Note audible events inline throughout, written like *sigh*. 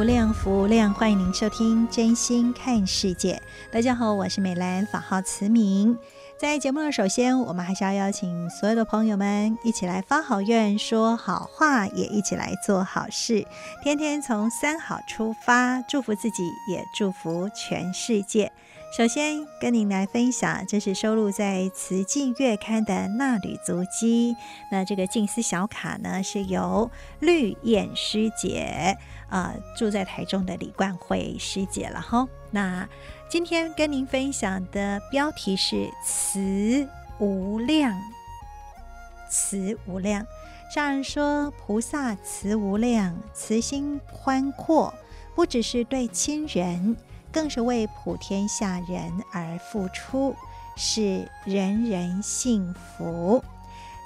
无量，福无量，欢迎您收听《真心看世界》。大家好，我是美兰，法号慈明。在节目的首先，我们还是要邀请所有的朋友们一起来发好愿、说好话，也一起来做好事。天天从三好出发，祝福自己，也祝福全世界。首先跟您来分享，这是收录在《慈济月刊》的纳履足迹。那这个静思小卡呢，是由绿燕师姐啊、呃，住在台中的李冠慧师姐了哈。那今天跟您分享的标题是“慈无量”，慈无量。上人说，菩萨慈无量，慈心宽阔，不只是对亲人，更是为普天下人而付出，使人人幸福。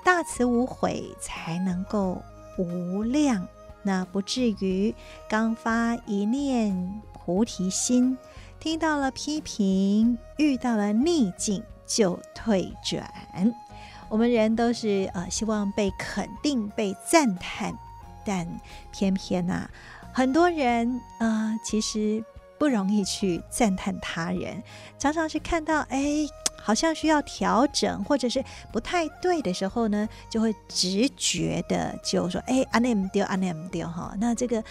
大慈无悔，才能够无量，那不至于刚发一念菩提心。听到了批评，遇到了逆境就退转。我们人都是呃希望被肯定、被赞叹，但偏偏呐、很多人、呃，其实不容易去赞叹他人。常常是看到哎，好像需要调整，或者是不太对的时候呢，就会直觉的就说哎，阿内姆丢，阿内姆丢哈。那这个。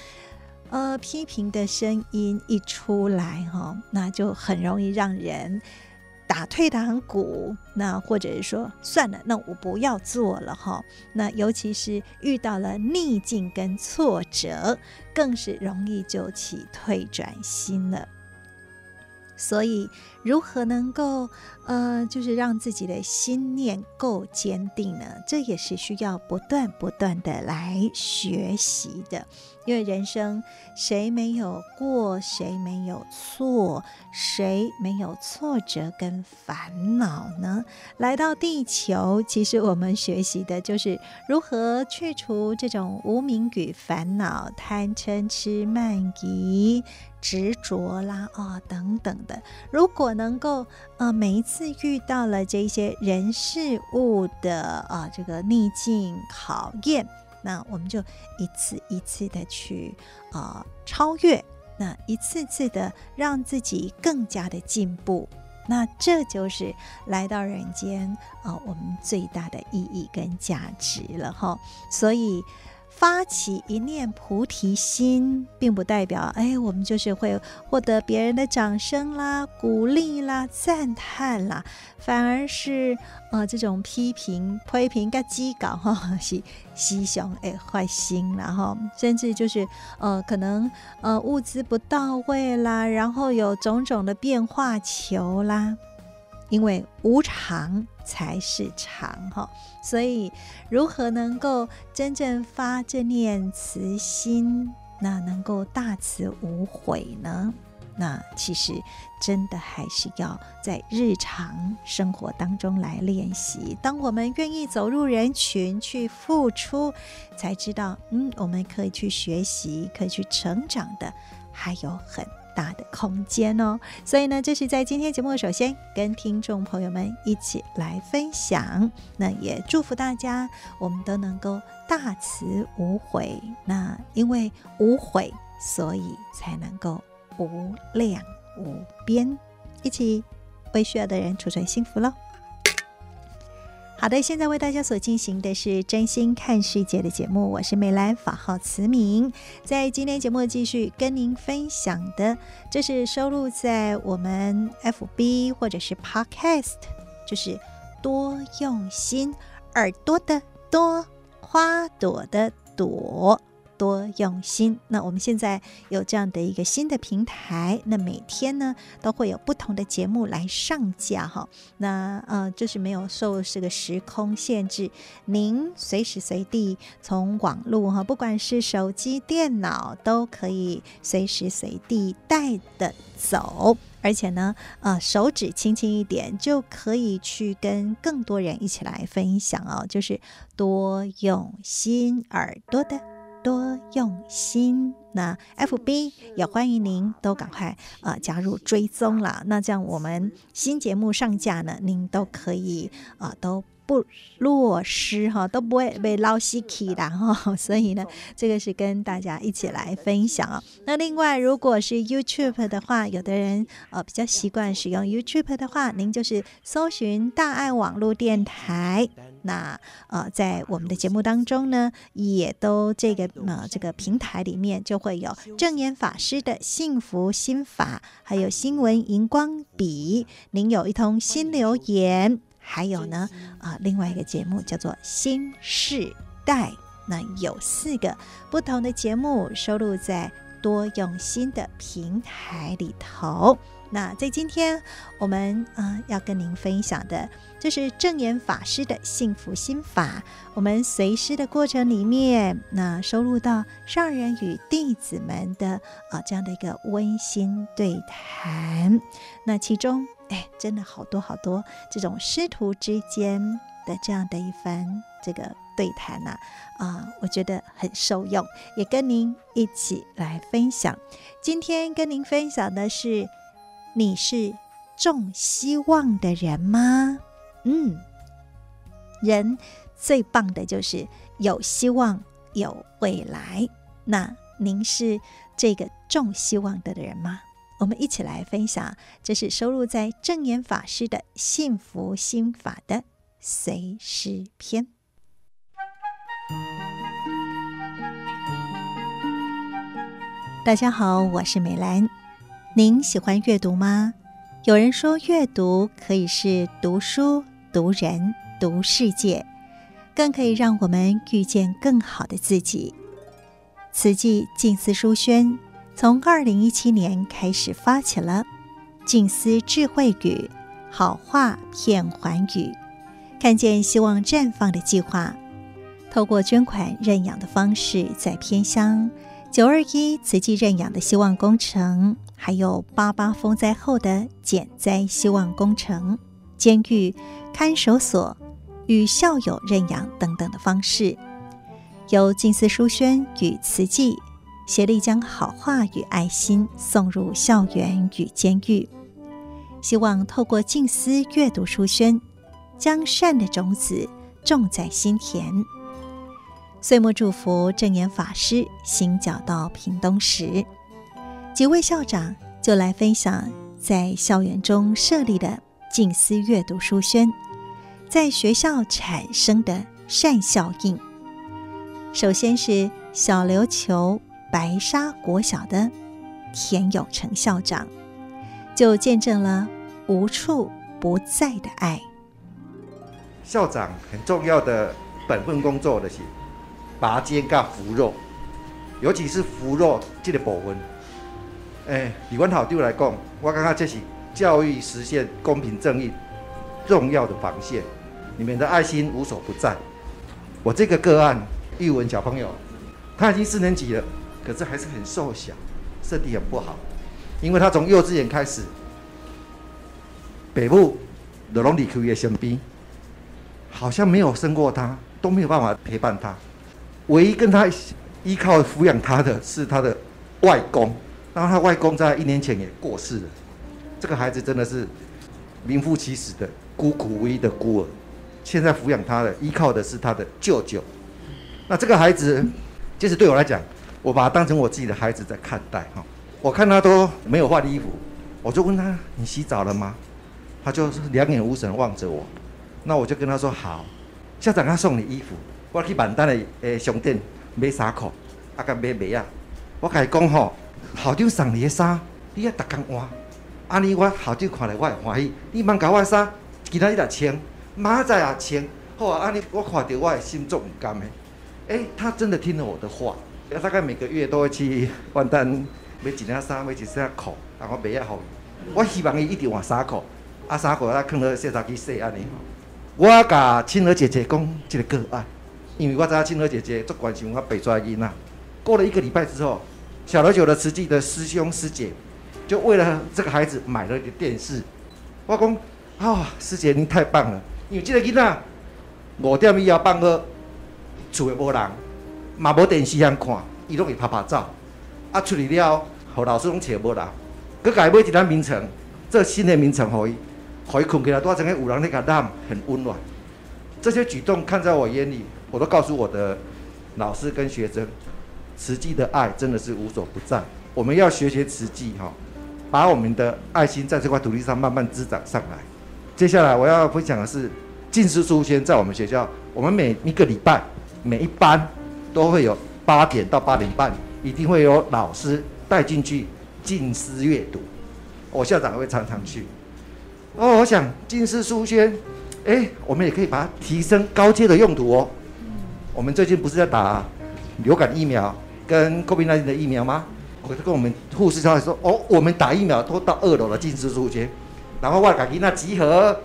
呃，批评的声音一出来哈，那就很容易让人打退堂鼓。那或者是说，算了，那我不要做了哈。那尤其是遇到了逆境跟挫折，更是容易就起退转心了。所以，如何能够呃，就是让自己的心念够坚定呢？这也是需要不断不断的来学习的。因为人生谁没有过，谁没有错，谁没有挫折跟烦恼呢？来到地球，其实我们学习的就是如何去除这种无明与烦恼、贪嗔痴慢疑、执着啦啊、等等的。如果能够呃每一次遇到了这些人事物的啊、这个逆境考验。那我们就一次一次的去啊、超越，那一次次的让自己更加的进步，那这就是来到人间啊、我们最大的意义跟价值了哈，所以。发起一念菩提心，并不代表哎，我们就是会获得别人的掌声啦、鼓励啦、赞叹啦，反而是呃这种批评、批评、跟讥搞哈，是西熊哎坏心，然后甚至就是呃可能呃物资不到位啦，然后有种种的变化球啦。因为无常才是长哈，所以如何能够真正发这念慈心，那能够大慈无悔呢？那其实真的还是要在日常生活当中来练习。当我们愿意走入人群去付出，才知道，嗯，我们可以去学习，可以去成长的，还有很。大的空间哦，所以呢，这是在今天节目首先跟听众朋友们一起来分享，那也祝福大家，我们都能够大慈无悔。那因为无悔，所以才能够无量无边，一起为需要的人储存幸福喽。好的，现在为大家所进行的是真心看世界的节目，我是美兰，法号慈明。在今天节目继续跟您分享的，这是收录在我们 FB 或者是 Podcast，就是多用心，耳朵的多，花朵的朵。多用心。那我们现在有这样的一个新的平台，那每天呢都会有不同的节目来上架哈。那呃，就是没有受这个时空限制，您随时随地从网络哈，不管是手机、电脑，都可以随时随地带的走。而且呢，呃，手指轻轻一点就可以去跟更多人一起来分享哦。就是多用心耳朵的。用心，那 FB 也欢迎您都赶快啊、呃、加入追踪了。那这样我们新节目上架呢，您都可以啊、呃、都。不落失哈，都不会被捞稀奇的 *laughs* 哈，所以呢，这个是跟大家一起来分享啊。那另外，如果是 YouTube 的话，有的人呃比较习惯使用 YouTube 的话，您就是搜寻大爱网络电台。那呃，在我们的节目当中呢，也都这个呃这个平台里面就会有证言法师的幸福心法，还有新闻荧光笔。您有一通新留言。还有呢，啊，另外一个节目叫做《新世代》，那有四个不同的节目收录在多用心的平台里头。那在今天我们啊要跟您分享的，就是证言法师的幸福心法。我们随师的过程里面，那收录到上人与弟子们的啊这样的一个温馨对谈。那其中。哎，真的好多好多这种师徒之间的这样的一番这个对谈呐，啊，我觉得很受用，也跟您一起来分享。今天跟您分享的是，你是重希望的人吗？嗯，人最棒的就是有希望、有未来。那您是这个重希望的人吗？我们一起来分享，这是收录在证言法师的幸福心法的随师篇。大家好，我是美兰。您喜欢阅读吗？有人说，阅读可以是读书、读人、读世界，更可以让我们遇见更好的自己。慈济静思书轩。从二零一七年开始发起了“静思智慧语，好话遍寰宇，看见希望绽放”的计划，透过捐款认养的方式，在偏乡九二一慈济认养的希望工程，还有八八风灾后的减灾希望工程、监狱看守所与校友认养等等的方式，由静思书轩与慈济。协力将好话与爱心送入校园与监狱，希望透过静思阅读书轩，将善的种子种在心田。岁末祝福正言法师行脚到屏东时，几位校长就来分享在校园中设立的静思阅读书轩，在学校产生的善效应。首先是小琉球。白沙国小的田有成校长，就见证了无处不在的爱。校长很重要的本分工作的是拔尖跟扶弱，尤其是扶弱这个部分。诶，以阮校长来讲，我感觉这是教育实现公平正义重要的防线。你们的爱心无所不在。我这个个案，玉文小朋友，他已经四年级了。可是还是很瘦小，身体很不好，因为他从幼稚园开始，北部的龙里区也生病，好像没有生过他，都没有办法陪伴他，唯一跟他依靠抚养他的是他的外公，然后他外公在一年前也过世了，这个孩子真的是名副其实的孤苦无依的孤儿，现在抚养他的依靠的是他的舅舅，那这个孩子，其实对我来讲。我把他当成我自己的孩子在看待哈，我看他都没有换衣服，我就问他：“你洗澡了吗？”他就是两眼无神望着我，那我就跟他说：“好，校长他送你衣服，我去万丹的诶商店买衫裤，啊甲买袜啊，我甲伊讲吼，校长送你的衫，你要逐工换，安尼我校长看来我会欢喜，你莫甲我的衫一今仔日来穿，明仔也穿，好啊，安尼我看到我的心中唔甘的。哎、欸，他真的听了我的话，大概每个月都会去万丹买几件衫，买几件裤，然后买一好。我希望伊一直换衫裤，啊衫裤啊，放到洗衫机洗安尼吼。我甲青娥姐姐讲这个个案，因为我知道青娥姐姐足关心我北抓囡仔。过了一个礼拜之后，小琉球的慈济的师兄师姐就为了这个孩子买了一个电视。我讲啊、师姐您太棒了，因为这个囡仔五点以后放学。厝诶无人，嘛无电视通看，伊拢会拍拍照。啊，出去了，互老师拢找无人，佮改买一张眠床，做新的眠床互伊，互伊困起来，拄仔整个有人咧甲揽，很温暖。这些举动看在我眼里，我都告诉我的老师跟学生，慈济的爱真的是无所不在。我们要学学慈济哈，把我们的爱心在这块土地上慢慢滋长上来。接下来我要分享的是静思书轩在我们学校，我们每一个礼拜。每一班都会有八点到八点半，一定会有老师带进去静思阅读。我校长会常常去。哦，我想静思书轩，哎，我们也可以把它提升高阶的用途哦。我们最近不是在打流感疫苗跟 COVID-19 的疫苗吗？我就跟我们护士小姐说，哦，我们打疫苗都到二楼的静思书轩，然后我赶紧那集合。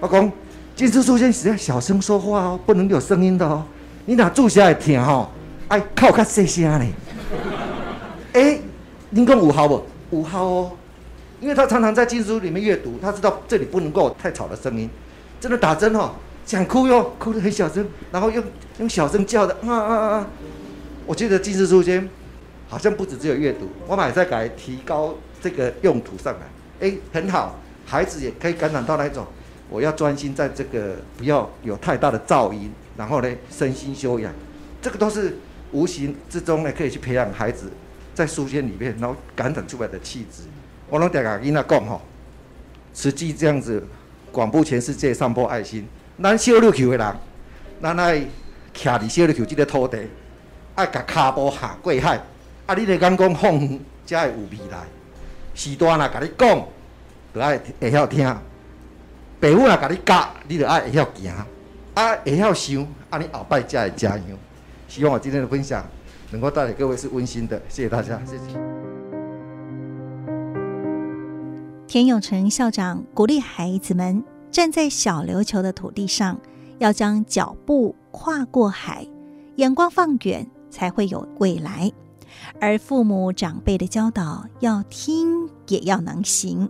老公，静思书轩只要小声说话哦，不能有声音的哦。你若住下来听吼，哎靠较细声嘞。哎、欸，*laughs* 您讲五号不？五号哦，因为他常常在经书里面阅读，他知道这里不能够太吵的声音。真的打针哦，想哭哟，哭得很小声，然后用用小声叫的啊啊啊！我觉得静思书轩好像不止只有阅读，我们还在改提高这个用途上来。哎、很好，孩子也可以感染到那一种，我要专心在这个，不要有太大的噪音。然后呢，身心修养，这个都是无形之中呢，可以去培养孩子在书轩里面，然后感染出来的气质。我拢在跟他讲吼，实际这样子广布全世界，散播爱心。咱小六球的人，咱爱徛伫小六球这个土地，爱甲脚步下过海。啊，你咧讲讲放远才会有未来。时代若甲你讲，就爱会晓听；爸母若甲你教，你就爱会晓行。啊，会晓想，啊，你后摆才会加油。希望我今天的分享能够带给各位是温馨的，谢谢大家，谢谢。田永成校长鼓励孩子们站在小琉球的土地上，要将脚步跨过海，眼光放远，才会有未来。而父母长辈的教导，要听也要能行，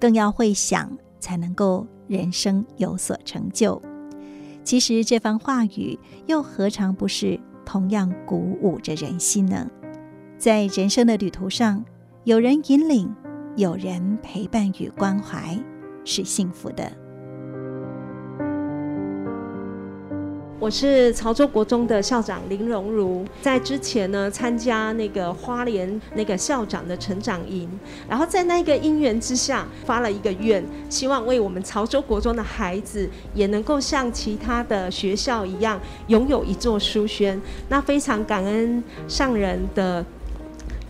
更要会想，才能够人生有所成就。其实这番话语又何尝不是同样鼓舞着人心呢？在人生的旅途上，有人引领，有人陪伴与关怀，是幸福的。我是潮州国中的校长林荣如，在之前呢，参加那个花莲那个校长的成长营，然后在那个因缘之下发了一个愿，希望为我们潮州国中的孩子也能够像其他的学校一样拥有一座书轩。那非常感恩上人的。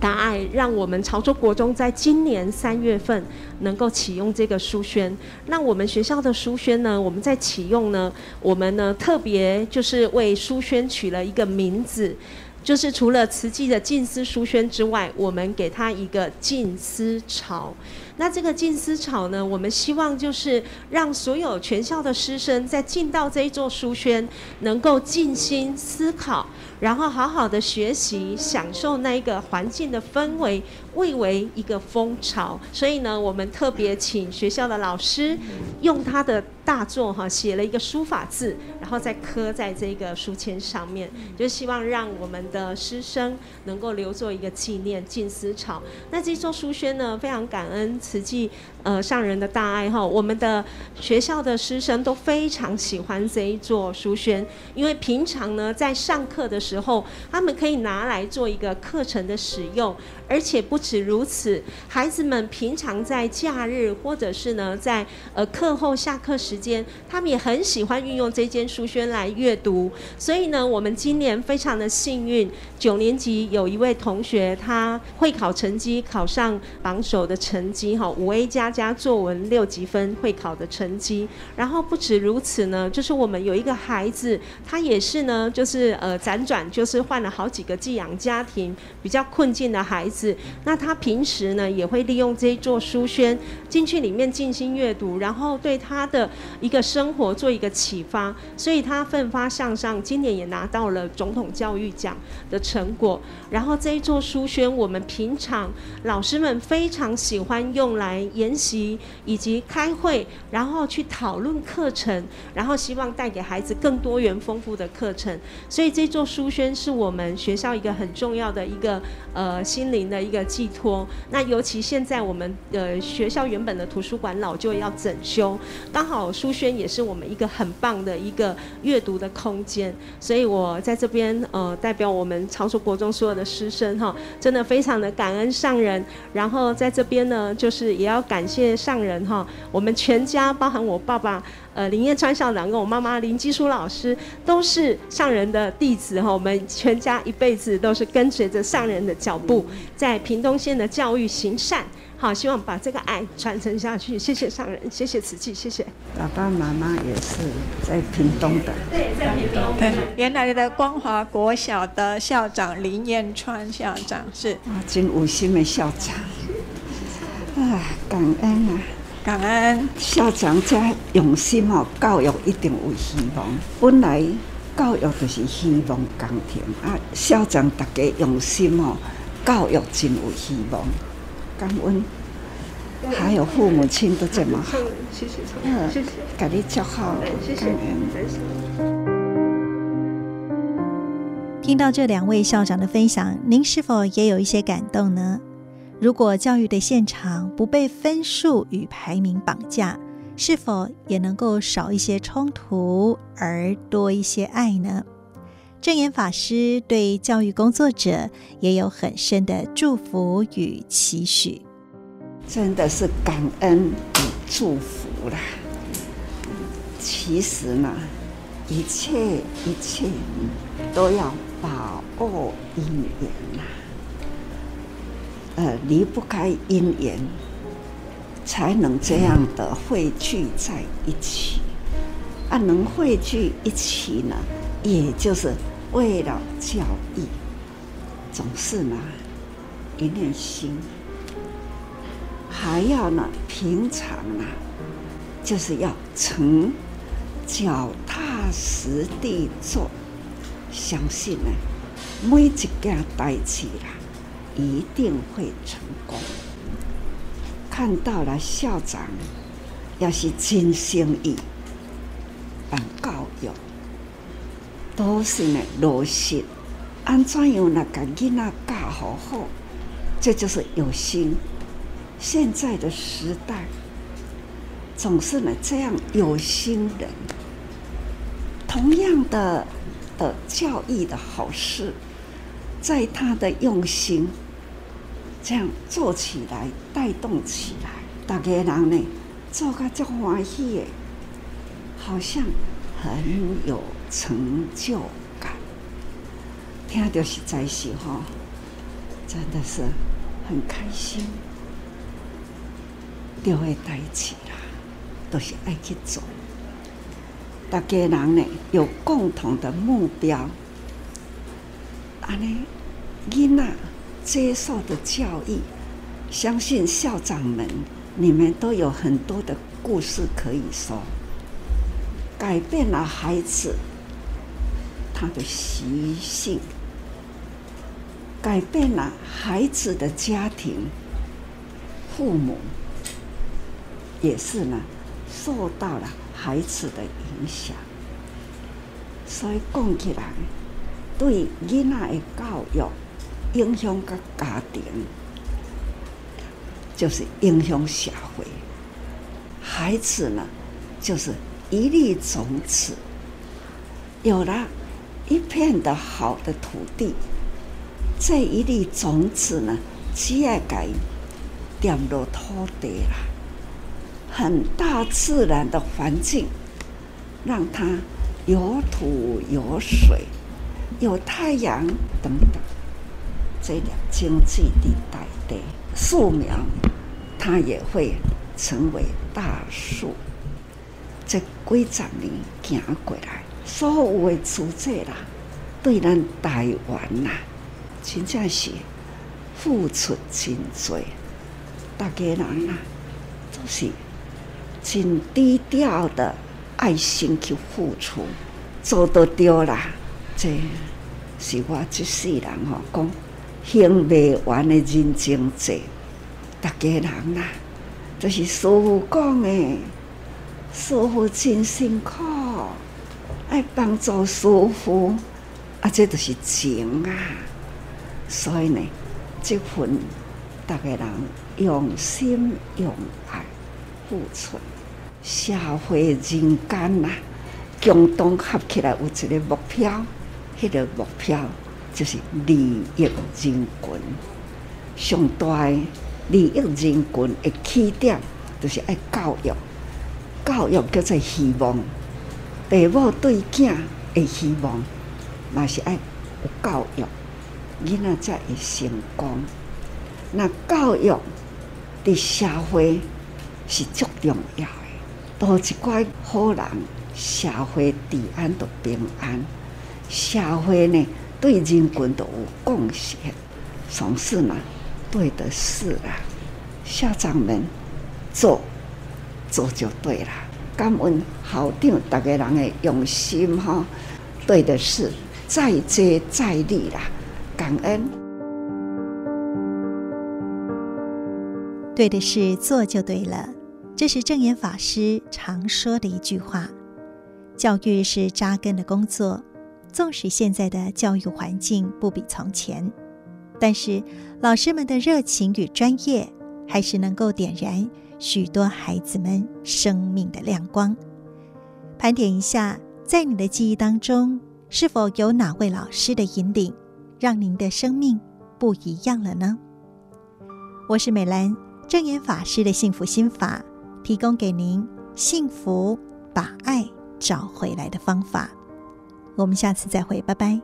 答案让我们潮州国中在今年三月份能够启用这个书轩。那我们学校的书轩呢，我们在启用呢，我们呢特别就是为书轩取了一个名字，就是除了慈济的静思书轩之外，我们给它一个静思潮。那这个静思巢呢，我们希望就是让所有全校的师生在进到这一座书轩，能够静心思考。然后好好的学习，享受那一个环境的氛围，蔚为一个风潮。所以呢，我们特别请学校的老师用他的大作哈写了一个书法字，然后再刻在这个书签上面，就希望让我们的师生能够留作一个纪念。静思巢。那这座书轩呢，非常感恩慈济呃上人的大爱哈，我们的学校的师生都非常喜欢这一座书轩，因为平常呢在上课的时候。时候，他们可以拿来做一个课程的使用，而且不止如此，孩子们平常在假日或者是呢在呃课后下课时间，他们也很喜欢运用这间书轩来阅读。所以呢，我们今年非常的幸运，九年级有一位同学，他会考成绩考上榜首的成绩哈，五 A 加加作文六级分会考的成绩。然后不止如此呢，就是我们有一个孩子，他也是呢，就是呃辗转，就是换了好几个寄养家庭，比较困境的孩子。那他平时呢，也会利用这一座书轩进去里面静心阅读，然后对他的一个生活做一个启发，所以他奋发向上，今年也拿到了总统教育奖的成果。然后这一座书轩，我们平常老师们非常喜欢用来研习以及开会，然后去讨论课程，然后希望带给孩子更多元丰富的课程。所以这座书轩是我们学校一个很重要的一个呃心理灵的一个寄托。那尤其现在我们呃学校原本的图书馆老旧要整修，刚好书轩也是我们一个很棒的一个阅读的空间。所以我在这边呃代表我们潮州国中所有的师生哈，真的非常的感恩上人。然后在这边呢，就是也要感谢上人哈，我们全家包含我爸爸呃林彦川校长跟我妈妈林基书老师都是上人的弟子哈，我们全家一辈子都是跟随着上人的脚步，在屏东县的教育行善。好，希望把这个爱传承下去。谢谢上人，谢谢慈济，谢谢。爸爸妈妈也是在屏东的。对，在屏东。对，原来的光华国小的校长林彦川校长是。啊，真有心的校长。啊，感恩啊，感恩校长这用心哦，教育一定有希望。本来教育就是希望家庭啊，校长大家用心哦，教育真有希望。感恩，还有父母亲都这么好，谢谢，谢谢，给你叫好，谢谢。听到这两位校长的分享，您是否也有一些感动呢？如果教育的现场不被分数与排名绑架，是否也能够少一些冲突，而多一些爱呢？证严法师对教育工作者也有很深的祝福与期许，真的是感恩与祝福啦。其实呢，一切一切都要把握因缘呐，呃，离不开因缘，才能这样的汇聚在一起。啊，能汇聚一起呢，也就是。为了教育，总是呢一念心，还要呢平常呢，就是要成脚踏实地做，相信呢每一件代志啦，一定会成功。看到了校长，要是真心意办教育。都是呢，落实，安怎样那个囡仔教好好，这就是有心。现在的时代，总是呢这样有心人，同样的的教育的好事，在他的用心这样做起来，带动起来，大家人呢做个足欢喜的，好像很有。成就感，听到实在是哈，真的是很开心。就会带起啦，都是爱去做。大家人呢有共同的目标，安尼囡仔接受的教育，相信校长们你们都有很多的故事可以说，改变了孩子。他的习性改变了孩子的家庭，父母也是呢，受到了孩子的影响。所以讲起来，对囡仔的教育影响个家庭，就是影响社会。孩子呢，就是一粒种子，有了。一片的好的土地，这一粒种子呢，只要给掉落土地啦，很大自然的环境，让它有土有水，有太阳等等，这点经济的带的树苗，它也会成为大树。这几十年行过来，所有的组织啦，对咱台湾啦，真正是付出真多。大家人啦，都是真低调的爱心去付出，做得到啦。这是我这世人吼讲，行不完的人情债。大家人啦，就是师父讲的。师父真辛苦，爱帮助师父，啊，这都是情啊。所以呢，这份大家人用心用爱付出，社会人间呐，共同合起来有一个目标，迄个目标就是利益人群。上大的利益人群的起点，就是爱教育。教育叫做希望，父母对囝的希望，嘛是爱有教育，囡仔才会成功。那教育的社会是足重要的，多一寡好人，社会治安都平安，社会呢对人群都有贡献。从事呢，对的事啊，校长们做。做就对了，感恩校长大家人的用心哈，对的事再接再厉啦，感恩。对的事做就对了，这是证严法师常说的一句话。教育是扎根的工作，纵使现在的教育环境不比从前，但是老师们的热情与专业还是能够点燃。许多孩子们生命的亮光，盘点一下，在你的记忆当中，是否有哪位老师的引领，让您的生命不一样了呢？我是美兰，正言法师的幸福心法，提供给您幸福把爱找回来的方法。我们下次再会，拜拜。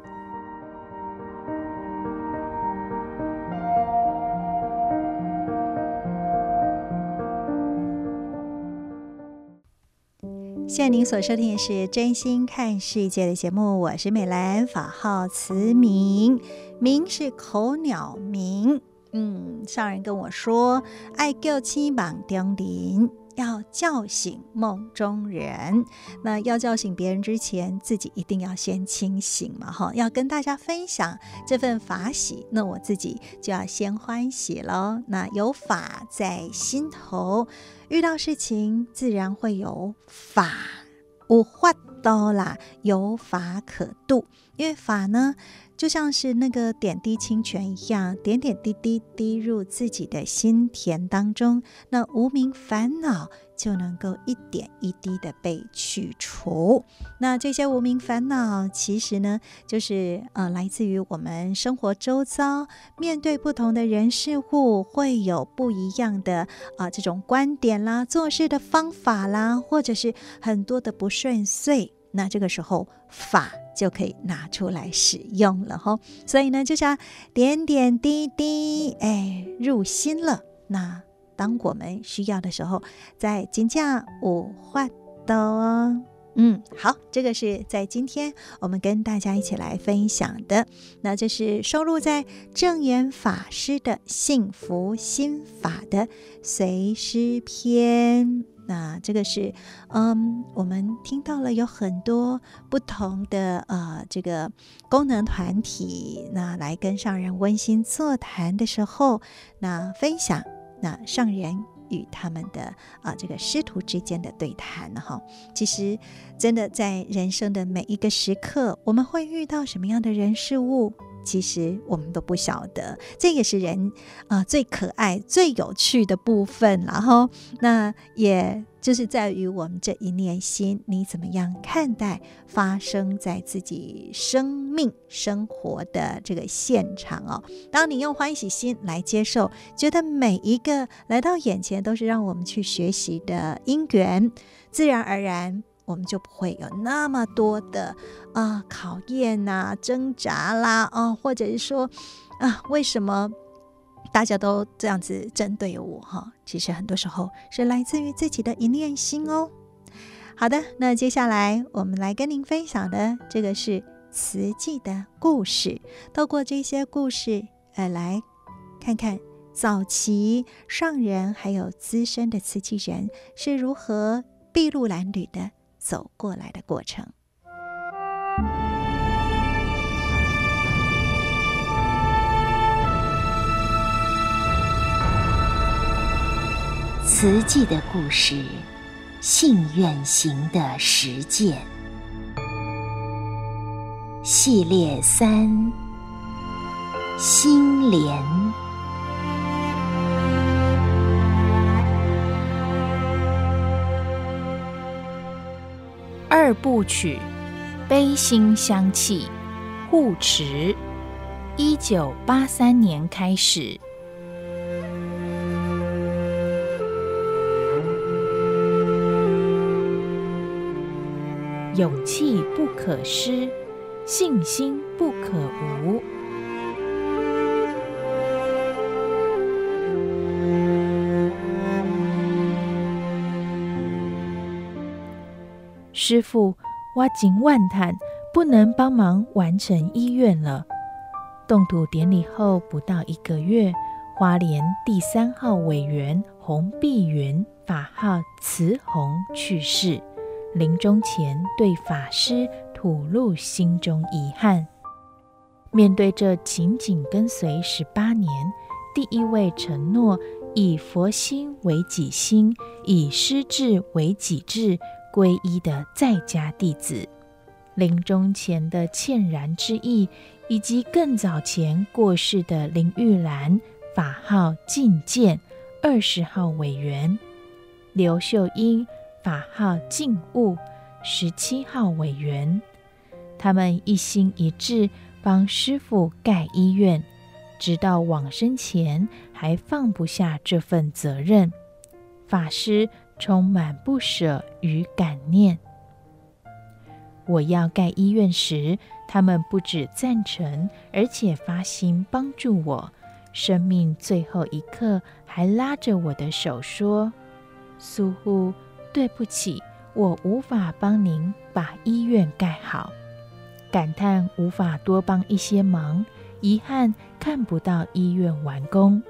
现在您所收听的是《真心看世界》的节目，我是美兰，法号慈明，明是口鸟鸣。嗯，上人跟我说，爱叫起梦中人，要叫醒梦中人。那要叫醒别人之前，自己一定要先清醒嘛，哈。要跟大家分享这份法喜，那我自己就要先欢喜喽。那有法在心头。遇到事情，自然会有法，无法度啦，有法可度。因为法呢，就像是那个点滴清泉一样，点点滴滴滴入自己的心田当中，那无名烦恼就能够一点一滴的被去除。那这些无名烦恼，其实呢，就是呃，来自于我们生活周遭，面对不同的人事物，会有不一样的啊、呃、这种观点啦，做事的方法啦，或者是很多的不顺遂。那这个时候法就可以拿出来使用了哈，所以呢，就像点点滴滴，哎，入心了。那当我们需要的时候，在金价五换的哦。嗯，好，这个是在今天我们跟大家一起来分享的。那这是收录在证言法师的幸福心法的随师篇。那这个是，嗯，我们听到了有很多不同的呃，这个功能团体，那来跟上人温馨座谈的时候，那分享那上人与他们的啊、这个师徒之间的对谈哈，其实真的在人生的每一个时刻，我们会遇到什么样的人事物？其实我们都不晓得，这也是人啊、最可爱、最有趣的部分。然后，那也就是在于我们这一念心，你怎么样看待发生在自己生命生活的这个现场哦？当你用欢喜心来接受，觉得每一个来到眼前都是让我们去学习的因缘，自然而然。我们就不会有那么多的啊考验呐、挣扎啦啊，或者是说啊，为什么大家都这样子针对我哈，其实很多时候是来自于自己的一念心哦。好的，那接下来我们来跟您分享的这个是慈济的故事，透过这些故事，呃，来看看早期上人还有资深的瓷器人是如何筚路蓝缕的走过来的过程。慈济的故事，信愿行的实践系列三：心莲二部曲，悲心香气，护持。一九八三年开始。勇气不可失，信心不可无。师父，我今万叹，不能帮忙完成医院了。动土典礼后不到一个月，花莲第三号委员洪碧云（法号慈洪）去世。临终前，对法师吐露心中遗憾。面对这紧紧跟随十八年，第一位承诺以佛心为己心，以师志为己志，皈依的在家弟子，临终前的歉然之意，以及更早前过世的林玉兰（法号净见）二十号委员，刘秀英。法号静悟，十七号委员，他们一心一志帮师父盖医院，直到往生前还放不下这份责任。法师充满不舍与感念。我要盖医院时，他们不止赞成，而且发心帮助我。生命最后一刻，还拉着我的手说：“苏护。”对不起，我无法帮您把医院盖好，感叹无法多帮一些忙，遗憾看不到医院完工。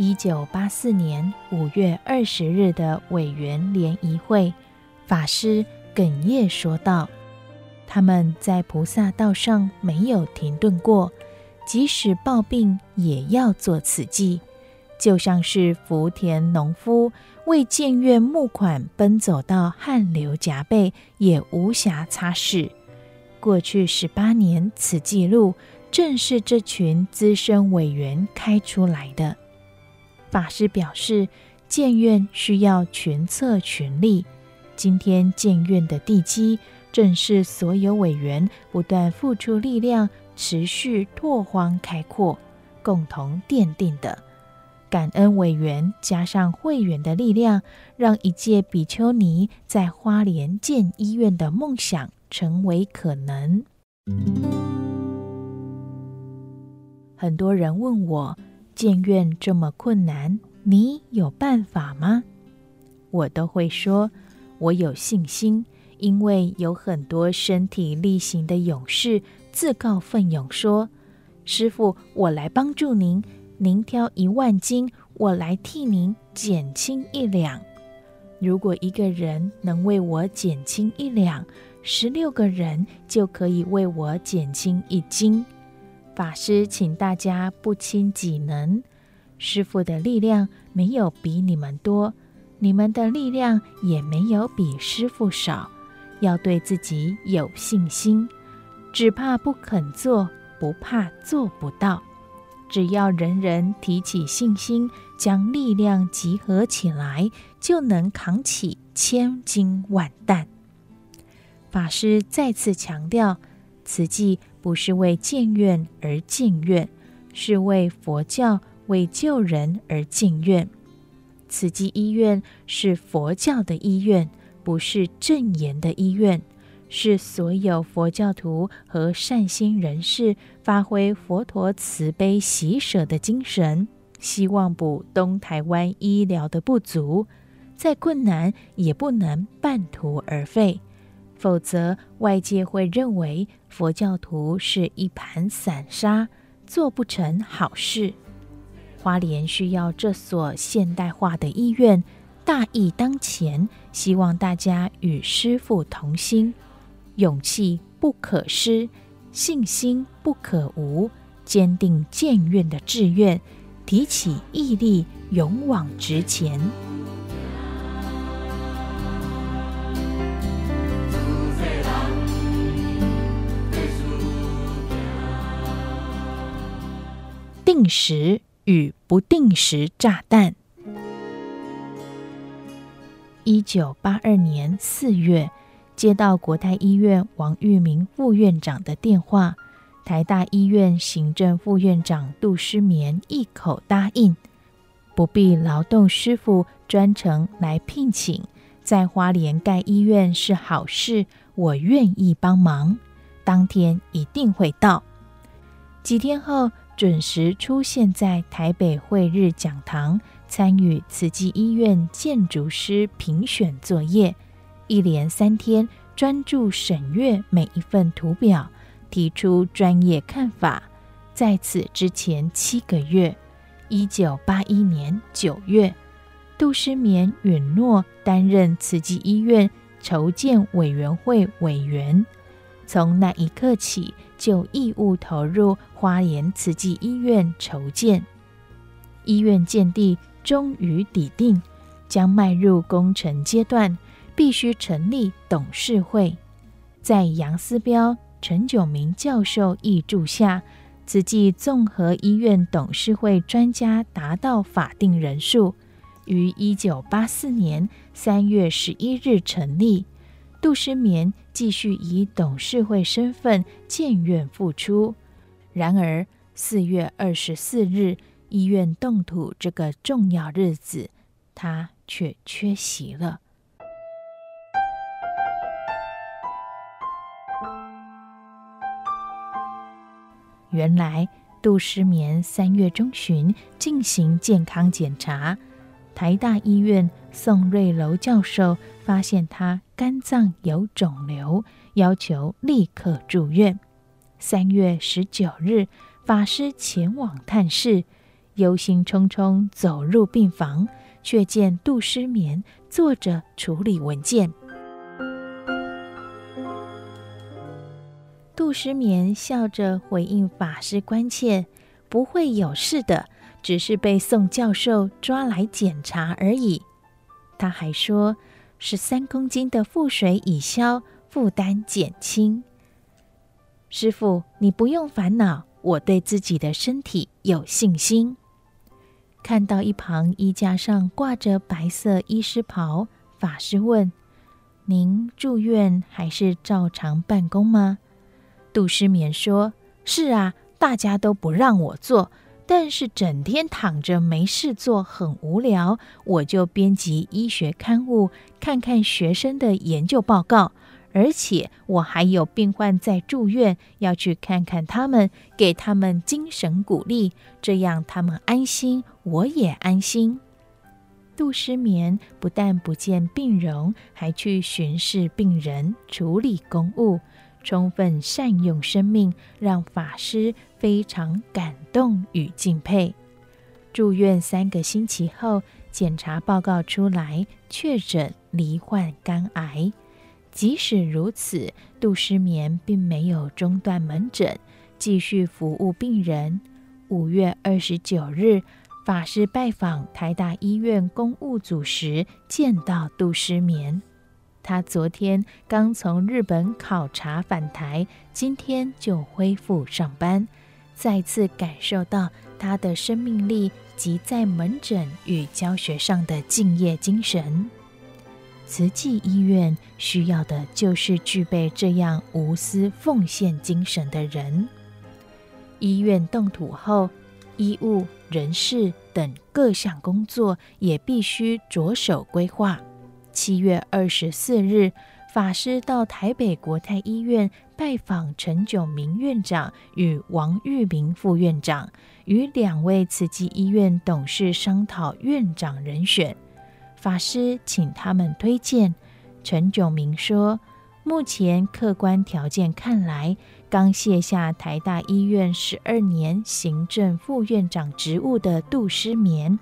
一九八四年五月二十日的委员联谊会，法师哽咽说道：“他们在菩萨道上没有停顿过，即使抱病也要做此计。”就像是福田农夫为建院募款，奔走到汗流浃背，也无暇擦拭。过去十八年，此记录正是这群资深委员开出来的。法师表示，建院需要群策群力。今天建院的地基，正是所有委员不断付出力量，持续拓荒开阔，共同奠定的。感恩委员加上会员的力量，让一介比丘尼在花莲建医院的梦想成为可能。很多人问我，建院这么困难，你有办法吗？我都会说，我有信心，因为有很多身体力行的勇士自告奋勇说：“师傅，我来帮助您。”您挑一万斤，我来替您减轻一两。如果一个人能为我减轻一两，十六个人就可以为我减轻一斤。法师，请大家不轻己能。师傅的力量没有比你们多，你们的力量也没有比师傅少。要对自己有信心，只怕不肯做，不怕做不到。只要人人提起信心，将力量集合起来，就能扛起千斤万担。法师再次强调，慈济不是为建院而建院，是为佛教、为救人而建院。慈济医院是佛教的医院，不是正言的医院。是所有佛教徒和善心人士发挥佛陀慈悲喜舍的精神，希望补东台湾医疗的不足，再困难也不能半途而废，否则外界会认为佛教徒是一盘散沙，做不成好事。花莲需要这所现代化的医院，大义当前，希望大家与师父同心。勇气不可失，信心不可无，坚定建院的志愿，提起毅力，勇往直前。定时与不定时炸弹。一九八二年四月。接到国泰医院王玉明副院长的电话，台大医院行政副院长杜诗眠一口答应，不必劳动师傅专程来聘请，在花莲盖医院是好事，我愿意帮忙，当天一定会到。几天后，准时出现在台北慧日讲堂，参与慈济医院建筑师评选作业。一连三天专注审阅每一份图表，提出专业看法。在此之前七个月，一九八一年九月，杜诗眠允诺担任慈济医院筹建委员会委员。从那一刻起，就义务投入花莲慈济医院筹建。医院建地终于底定，将迈入工程阶段。必须成立董事会，在杨思标、陈炯明教授挹注下，慈济综合医院董事会专家达到法定人数，于一九八四年三月十一日成立。杜诗眠继续以董事会身份建院复出。然而四月二十四日医院动土这个重要日子，他却缺席了。原来杜诗眠三月中旬进行健康检查，台大医院宋瑞楼教授发现他肝脏有肿瘤，要求立刻住院。三月十九日，法师前往探视，忧心忡忡走入病房，却见杜诗眠坐着处理文件。杜诗眠笑着回应法师关切：“不会有事的，只是被宋教授抓来检查而已。”他还说：“十三公斤的腹水已消，负担减轻。”师傅，你不用烦恼，我对自己的身体有信心。看到一旁衣架上挂着白色医师袍，法师问：“您住院还是照常办公吗？”杜诗眠说：“是啊，大家都不让我做，但是整天躺着没事做很无聊，我就编辑医学刊物，看看学生的研究报告。而且我还有病患在住院，要去看看他们，给他们精神鼓励，这样他们安心，我也安心。”杜失眠不但不见病容，还去巡视病人，处理公务。充分善用生命，让法师非常感动与敬佩。住院三个星期后，检查报告出来，确诊罹患肝癌。即使如此，杜失眠并没有中断门诊，继续服务病人。五月二十九日，法师拜访台大医院公务组时，见到杜失眠。他昨天刚从日本考察返台，今天就恢复上班，再次感受到他的生命力及在门诊与教学上的敬业精神。慈济医院需要的就是具备这样无私奉献精神的人。医院动土后，医务、人事等各项工作也必须着手规划。七月二十四日，法师到台北国泰医院拜访陈炯明院长与王玉明副院长，与两位慈济医院董事商讨院长人选。法师请他们推荐。陈炯明说：“目前客观条件看来，刚卸下台大医院十二年行政副院长职务的杜诗眠。”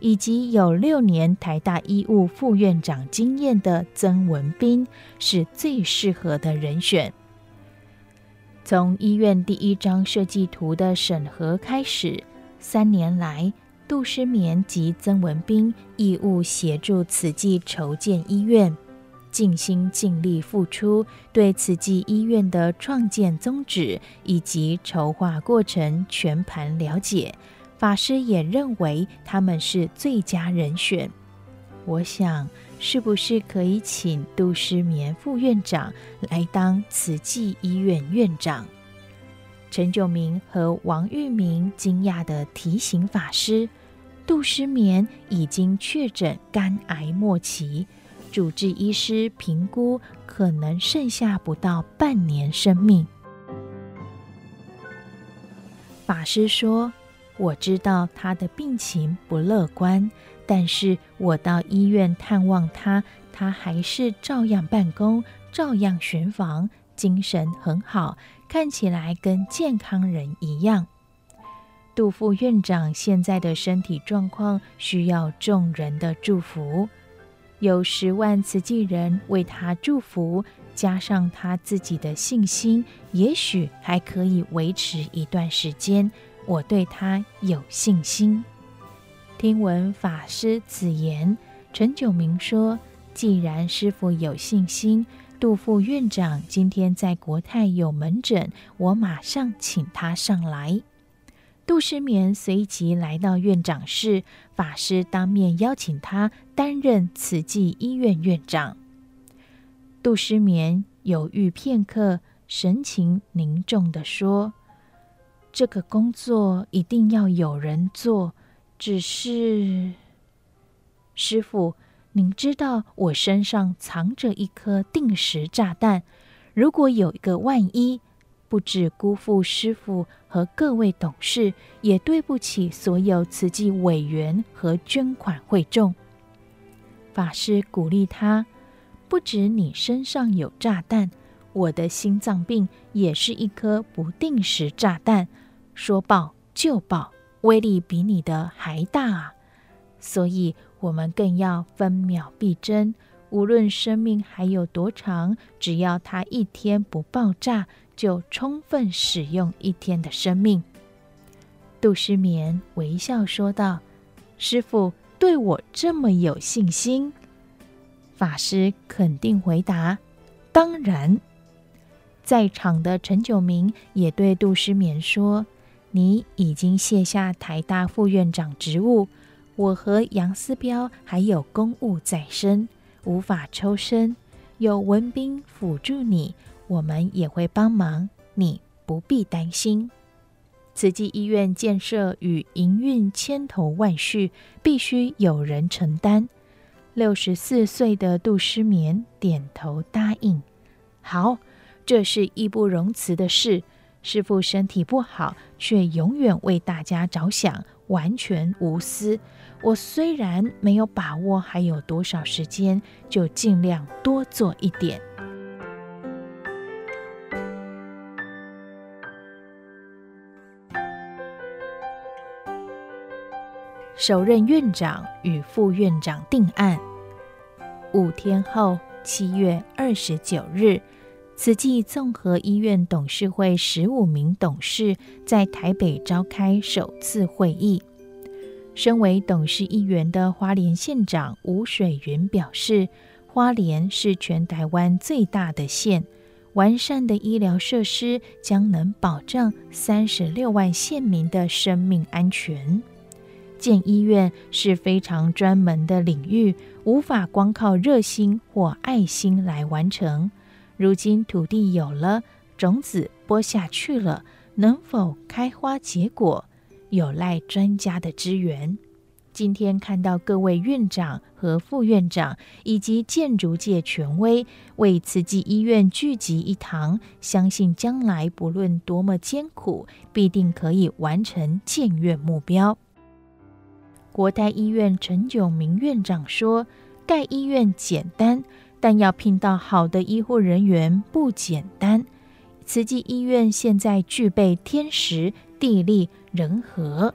以及有六年台大医务副院长经验的曾文彬是最适合的人选。从医院第一张设计图的审核开始，三年来，杜诗眠及曾文彬义务协助慈济筹建医院，尽心尽力付出，对慈济医院的创建宗旨以及筹划过程全盘了解。法师也认为他们是最佳人选。我想，是不是可以请杜诗眠副院长来当慈济医院院长？陈炯明和王玉明惊讶地提醒法师：杜诗眠已经确诊肝癌末期，主治医师评估可能剩下不到半年生命。法师说。我知道他的病情不乐观，但是我到医院探望他，他还是照样办公，照样巡房，精神很好，看起来跟健康人一样。杜副院长现在的身体状况需要众人的祝福，有十万慈济人为他祝福，加上他自己的信心，也许还可以维持一段时间。我对他有信心。听闻法师此言，陈炯明说：“既然师傅有信心，杜副院长今天在国泰有门诊，我马上请他上来。”杜诗眠随即来到院长室，法师当面邀请他担任慈济医院院长。杜诗眠犹豫片刻，神情凝重地说。这个工作一定要有人做，只是师傅，您知道我身上藏着一颗定时炸弹，如果有一个万一，不只辜负师傅和各位董事，也对不起所有慈济委员和捐款会众。法师鼓励他，不止你身上有炸弹，我的心脏病也是一颗不定时炸弹。说爆就爆，威力比你的还大啊！所以，我们更要分秒必争。无论生命还有多长，只要它一天不爆炸，就充分使用一天的生命。杜诗眠微笑说道：“师傅对我这么有信心。”法师肯定回答：“当然。”在场的陈炯明也对杜诗眠说。你已经卸下台大副院长职务，我和杨思标还有公务在身，无法抽身。有文彬辅助你，我们也会帮忙，你不必担心。慈济医院建设与营运千头万绪，必须有人承担。六十四岁的杜诗眠点头答应：“好，这是义不容辞的事。”师父身体不好，却永远为大家着想，完全无私。我虽然没有把握还有多少时间，就尽量多做一点。首任院长与副院长定案。五天后，七月二十九日。此际综合医院董事会十五名董事在台北召开首次会议。身为董事一员的花莲县长吴水云表示，花莲是全台湾最大的县，完善的医疗设施将能保障三十六万县民的生命安全。建医院是非常专门的领域，无法光靠热心或爱心来完成。如今土地有了，种子播下去了，能否开花结果，有赖专家的支援。今天看到各位院长和副院长以及建筑界权威为慈济医院聚集一堂，相信将来不论多么艰苦，必定可以完成建院目标。国泰医院陈炯明院长说：“盖医院简单，但要聘到好的医护人员不简单。慈济医院现在具备天时、地利、人和。”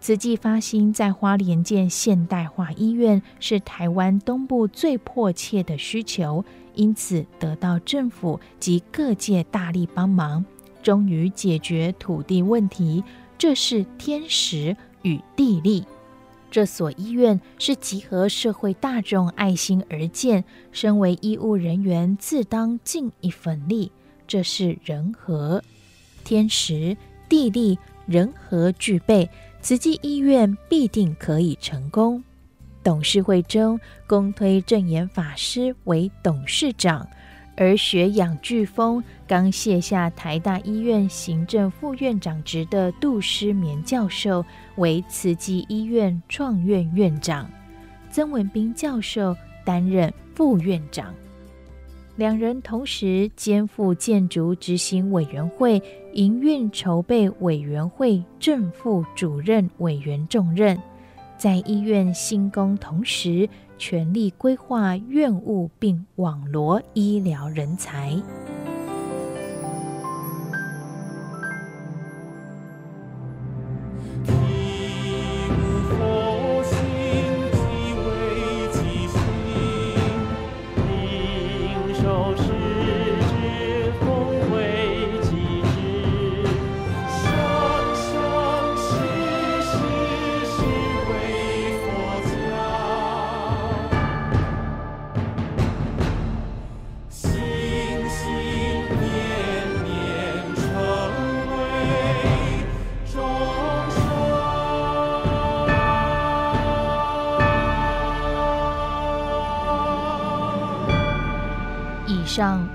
慈济发心在花莲建现代化医院，是台湾东部最迫切的需求，因此得到政府及各界大力帮忙，终于解决土地问题。这是天时与地利。这所医院是集合社会大众爱心而建，身为医务人员自当尽一份力。这是人和，天时地利人和具备。慈济医院必定可以成功。董事会中，公推证严法师为董事长，而学养俱丰，刚卸下台大医院行政副院长职的杜诗绵教授为慈济医院创院院长，曾文彬教授担任副院长。两人同时肩负建筑执行委员会、营运筹备委员会正副主任委员重任，在医院新工同时，全力规划院务并网罗医疗人才。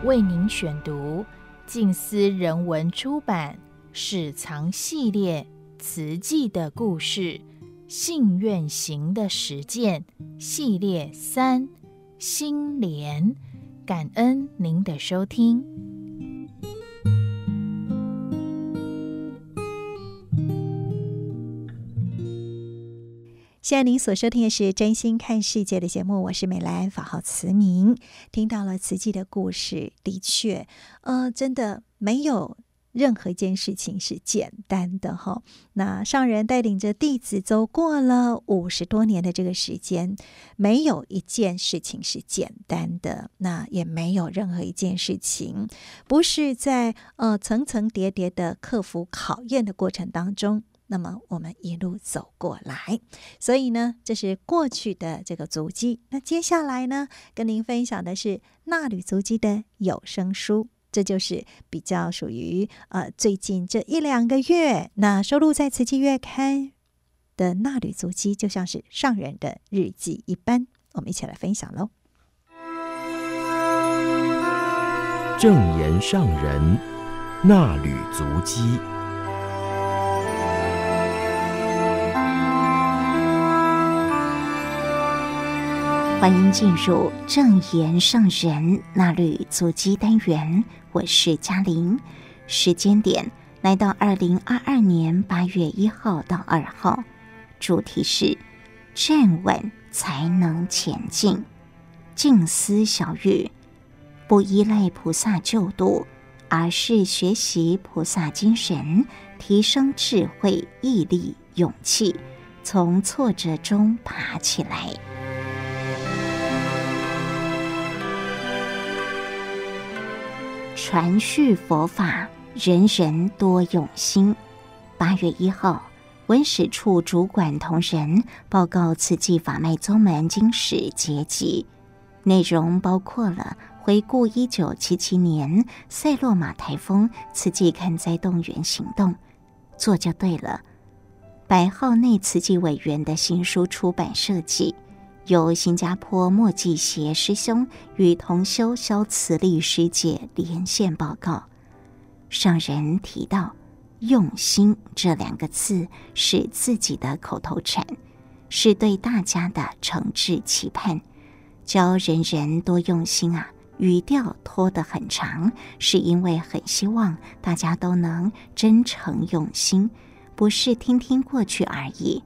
为您选读静思人文出版《史藏系列慈济的故事：信愿行的实践》系列三心莲，感恩您的收听。现在您所收听的是《真心看世界》的节目，我是美兰，法号慈明。听到了慈济的故事，的确，呃，真的没有任何一件事情是简单的哈。那上人带领着弟子走过了五十多年的这个时间，没有一件事情是简单的，那也没有任何一件事情不是在呃层层叠叠的克服考验的过程当中。那么我们一路走过来，所以呢，这是过去的这个足迹。那接下来呢，跟您分享的是纳履足迹的有声书，这就是比较属于呃最近这一两个月，那收录在《慈济月刊》的纳履足迹，就像是上人的日记一般。我们一起来分享喽。正言上人纳履足迹。欢迎进入正言圣人衲履足迹单元，我是嘉玲。时间点来到二零二二年八月一号到二号，主题是站稳才能前进。静思小语，不依赖菩萨救度，而是学习菩萨精神，提升智慧、毅力、勇气，从挫折中爬起来。传续佛法，人人多用心。八月一号，文史处主管同仁报告慈济法脉宗门经史结集，内容包括了回顾一九七七年塞洛玛台风慈济勘灾动员行动，做就对了。白浩内慈济委员的新书出版设计。由新加坡莫济协师兄与同修萧慈利师姐连线报告，上人提到“用心”这两个字是自己的口头禅，是对大家的诚挚期盼，教人人多用心啊。语调拖得很长，是因为很希望大家都能真诚用心，不是听听过去而已。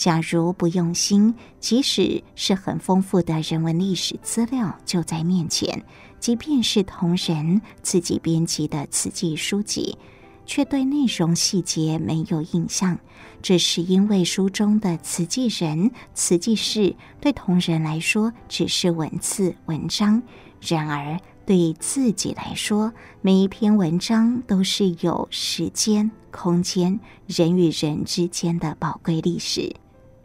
假如不用心，即使是很丰富的人文历史资料就在面前，即便是同仁自己编辑的词记书籍，却对内容细节没有印象，这是因为书中的词记人、词记事对同仁来说只是文字文章。然而，对自己来说，每一篇文章都是有时间、空间、人与人之间的宝贵历史。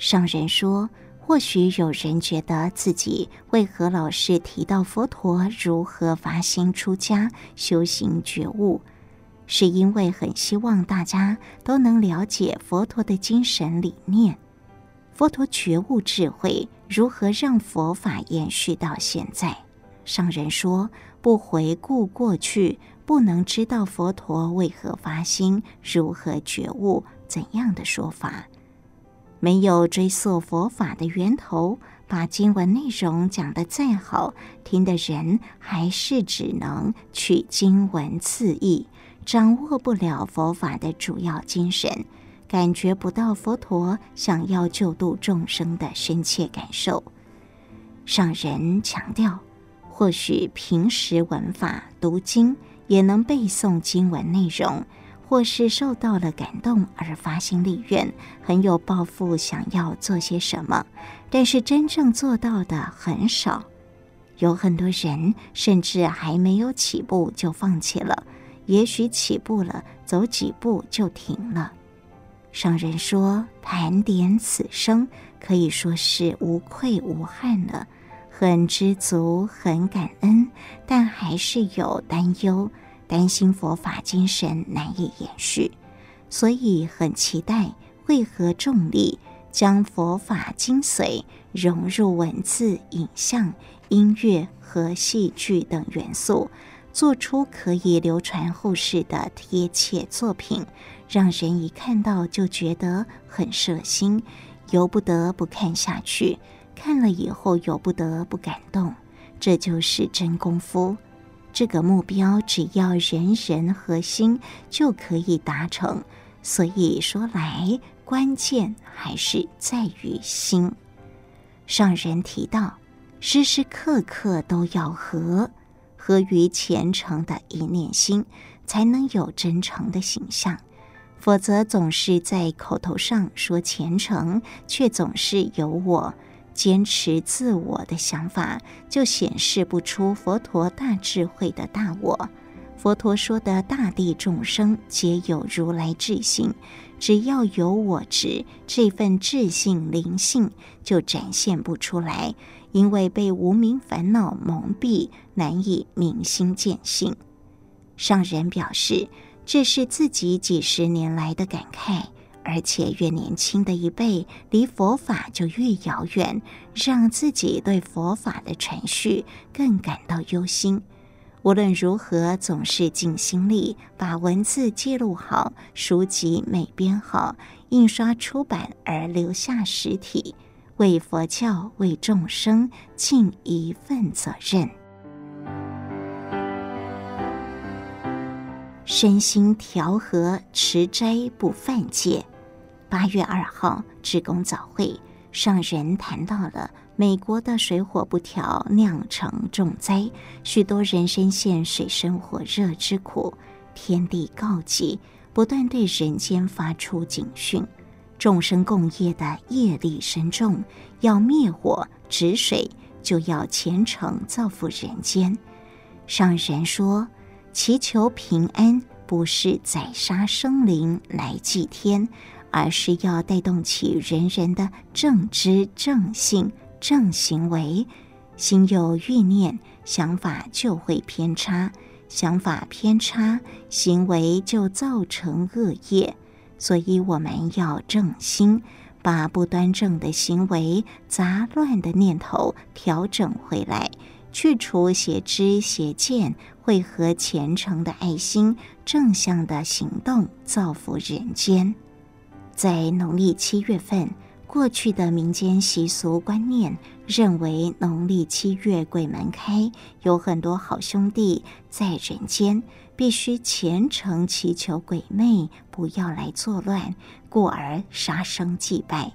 上人说，或许有人觉得自己为何老是提到佛陀如何发心出家、修行觉悟，是因为很希望大家都能了解佛陀的精神理念。佛陀觉悟智慧如何让佛法延续到现在？上人说：“不回顾过去，不能知道佛陀为何发心，如何觉悟，怎样的说法。没有追溯佛法的源头，把经文内容讲得再好，听的人还是只能取经文次义，掌握不了佛法的主要精神，感觉不到佛陀想要救度众生的深切感受。”上人强调。或许平时闻法读经也能背诵经文内容，或是受到了感动而发心立愿，很有抱负，想要做些什么，但是真正做到的很少。有很多人甚至还没有起步就放弃了，也许起步了，走几步就停了。上人说，盘点此生，可以说是无愧无憾了。很知足，很感恩，但还是有担忧，担心佛法精神难以延续，所以很期待会合众力，将佛法精髓融入文字、影像、音乐和戏剧等元素，做出可以流传后世的贴切作品，让人一看到就觉得很摄心，由不得不看下去。看了以后，由不得不感动，这就是真功夫。这个目标，只要人人合心，就可以达成。所以说来，关键还是在于心。上人提到，时时刻刻都要合，合于虔诚的一念心，才能有真诚的形象。否则，总是在口头上说虔诚，却总是有我。坚持自我的想法，就显示不出佛陀大智慧的大我。佛陀说的大地众生皆有如来智性，只要有我执，这份智性灵性就展现不出来，因为被无明烦恼蒙蔽，难以明心见性。上人表示，这是自己几十年来的感慨。而且越年轻的一辈离佛法就越遥远，让自己对佛法的传续更感到忧心。无论如何，总是尽心力把文字记录好，书籍美编好，印刷出版而留下实体，为佛教、为众生尽一份责任。身心调和，持斋不犯戒。八月二号，职工早会上人谈到了美国的水火不调酿成重灾，许多人深陷水深火热之苦。天地告急，不断对人间发出警讯：众生共业的业力深重，要灭火止水，就要虔诚造福人间。上人说：祈求平安，不是宰杀生灵来祭天。而是要带动起人人的正知、正信、正行为。心有欲念，想法就会偏差；想法偏差，行为就造成恶业。所以我们要正心，把不端正的行为、杂乱的念头调整回来，去除邪知邪见，汇合虔诚的爱心、正向的行动，造福人间。在农历七月份，过去的民间习俗观念，认为农历七月鬼门开，有很多好兄弟在人间，必须虔诚祈求鬼魅不要来作乱，故而杀生祭拜。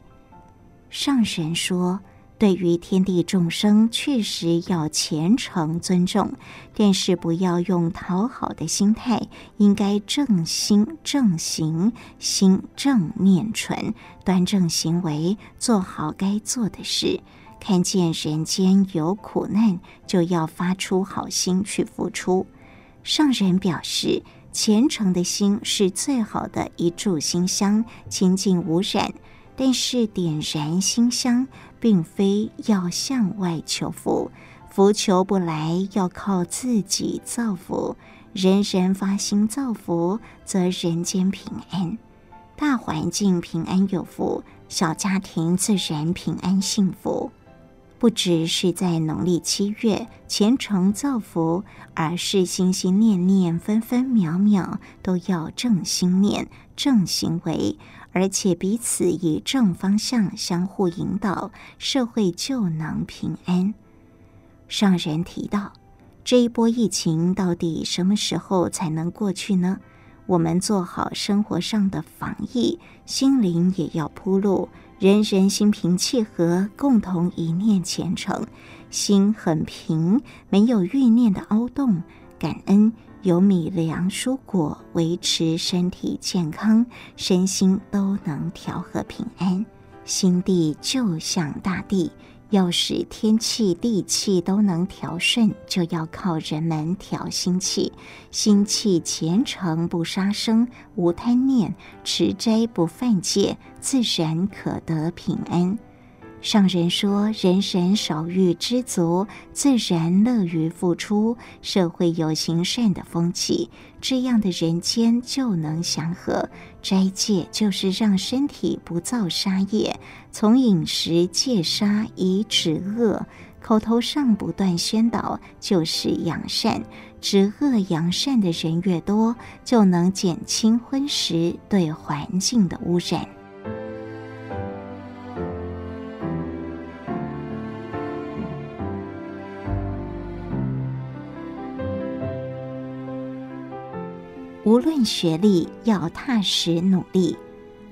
上神说。对于天地众生，确实要虔诚尊重，但是不要用讨好的心态，应该正心正行，心正念纯，端正行为，做好该做的事。看见人间有苦难，就要发出好心去付出。上人表示，虔诚的心是最好的一炷心香，清净无染。但是点燃心香，并非要向外求福，福求不来，要靠自己造福。人人发心造福，则人间平安，大环境平安有福，小家庭自然平安幸福。不只是在农历七月虔诚造福，而是心心念念、分分秒秒都要正心念、正行为。而且彼此以正方向相互引导，社会就能平安。上人提到，这一波疫情到底什么时候才能过去呢？我们做好生活上的防疫，心灵也要铺路，人人心平气和，共同一念虔诚，心很平，没有欲念的凹洞，感恩。有米粮蔬果维持身体健康，身心都能调和平安。心地就像大地，要使天气地气都能调顺，就要靠人们调心气。心气虔诚不杀生，无贪念，持斋不犯戒，自然可得平安。上人说：“人人少欲知足，自然乐于付出，社会有行善的风气，这样的人间就能祥和。斋戒就是让身体不造杀业，从饮食戒杀以止恶，口头上不断宣导就是扬善。止恶扬善的人越多，就能减轻荤食对环境的污染。”无论学历，要踏实努力。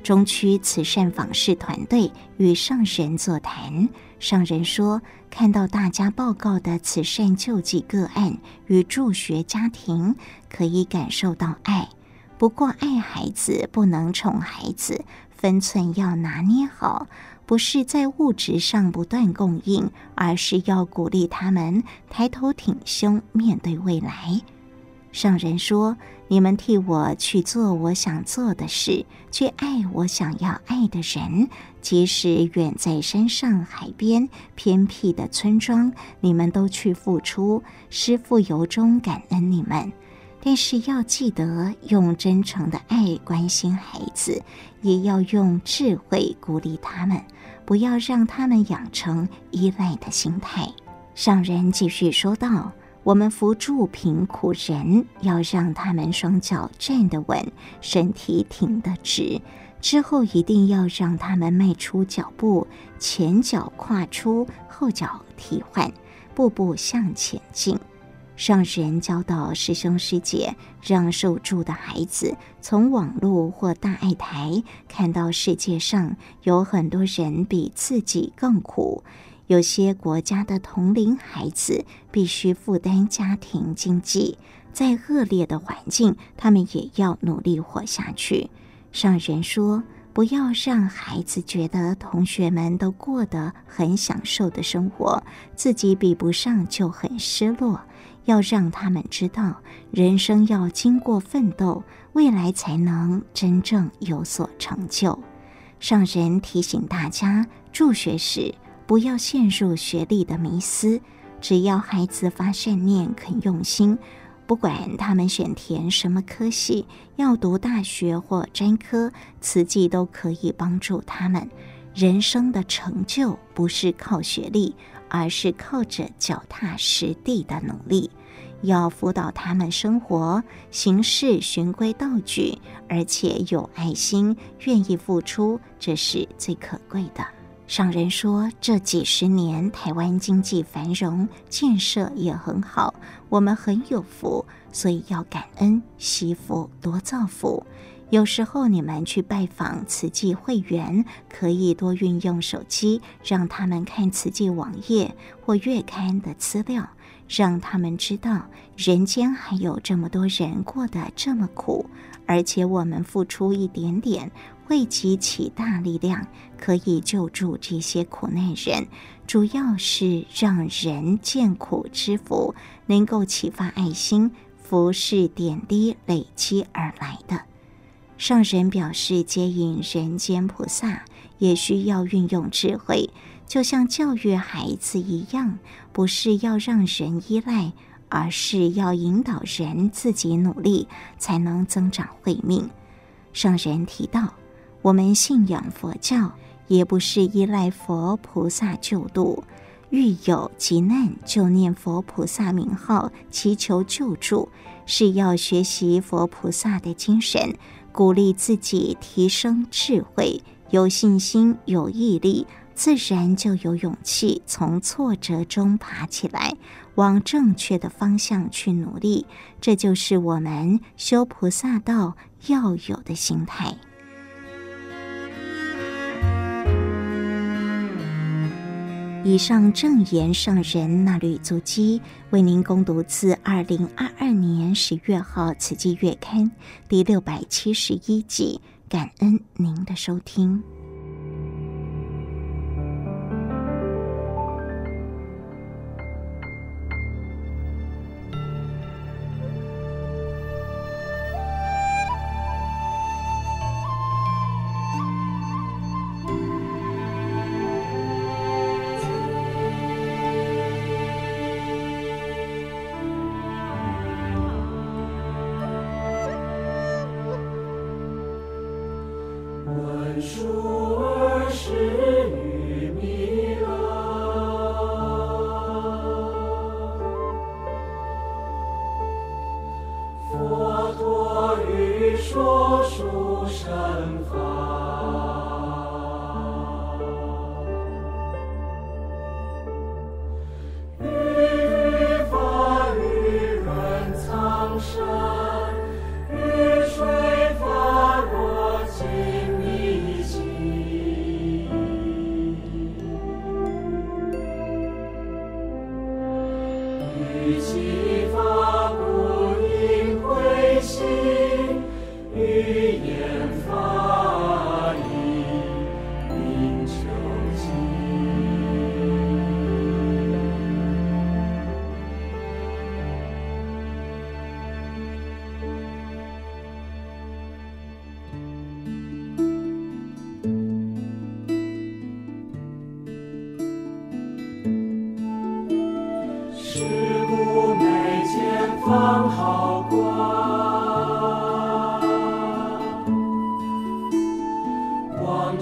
中区慈善访视团队与上人座谈，上人说：“看到大家报告的慈善救济个案与助学家庭，可以感受到爱。不过，爱孩子不能宠孩子，分寸要拿捏好，不是在物质上不断供应，而是要鼓励他们抬头挺胸面对未来。”上人说。你们替我去做我想做的事，去爱我想要爱的人。即使远在山上海边、偏僻的村庄，你们都去付出。师父由衷感恩你们，但是要记得用真诚的爱关心孩子，也要用智慧鼓励他们，不要让他们养成依赖的心态。上人继续说道。我们扶助贫苦人，要让他们双脚站得稳，身体挺得直。之后一定要让他们迈出脚步，前脚跨出，后脚替换，步步向前进。上人教导师兄师姐，让受助的孩子从网络或大爱台看到世界上有很多人比自己更苦。有些国家的同龄孩子必须负担家庭经济，在恶劣的环境，他们也要努力活下去。上人说，不要让孩子觉得同学们都过得很享受的生活，自己比不上就很失落。要让他们知道，人生要经过奋斗，未来才能真正有所成就。上人提醒大家，助学时，不要陷入学历的迷思，只要孩子发善念、肯用心，不管他们选填什么科系，要读大学或专科，慈济都可以帮助他们。人生的成就不是靠学历，而是靠着脚踏实地的努力。要辅导他们生活，行事循规蹈矩，而且有爱心，愿意付出，这是最可贵的。上人说，这几十年台湾经济繁荣，建设也很好，我们很有福，所以要感恩，惜福多造福。有时候你们去拜访慈济会员，可以多运用手机，让他们看慈济网页或月刊的资料，让他们知道人间还有这么多人过得这么苦，而且我们付出一点点。汇集起大力量，可以救助这些苦难人，主要是让人见苦知福，能够启发爱心，福是点滴累积而来的。上人表示，接引人间菩萨也需要运用智慧，就像教育孩子一样，不是要让人依赖，而是要引导人自己努力，才能增长慧命。上人提到。我们信仰佛教，也不是依赖佛菩萨救度，遇有急难就念佛菩萨名号，祈求救助，是要学习佛菩萨的精神，鼓励自己提升智慧，有信心、有毅力，自然就有勇气从挫折中爬起来，往正确的方向去努力。这就是我们修菩萨道要有的心态。以上正言上人那履足迹，为您攻读自二零二二年十月号《此季月刊》第六百七十一集，感恩您的收听。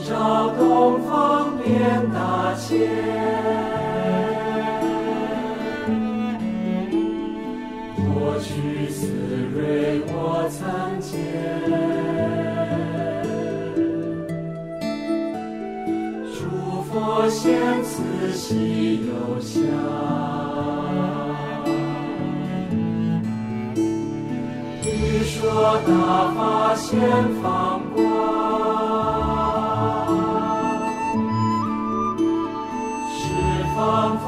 照东方遍大千，火聚四瑞我参见，诸佛现慈喜有相，说大法先放。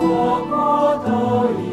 文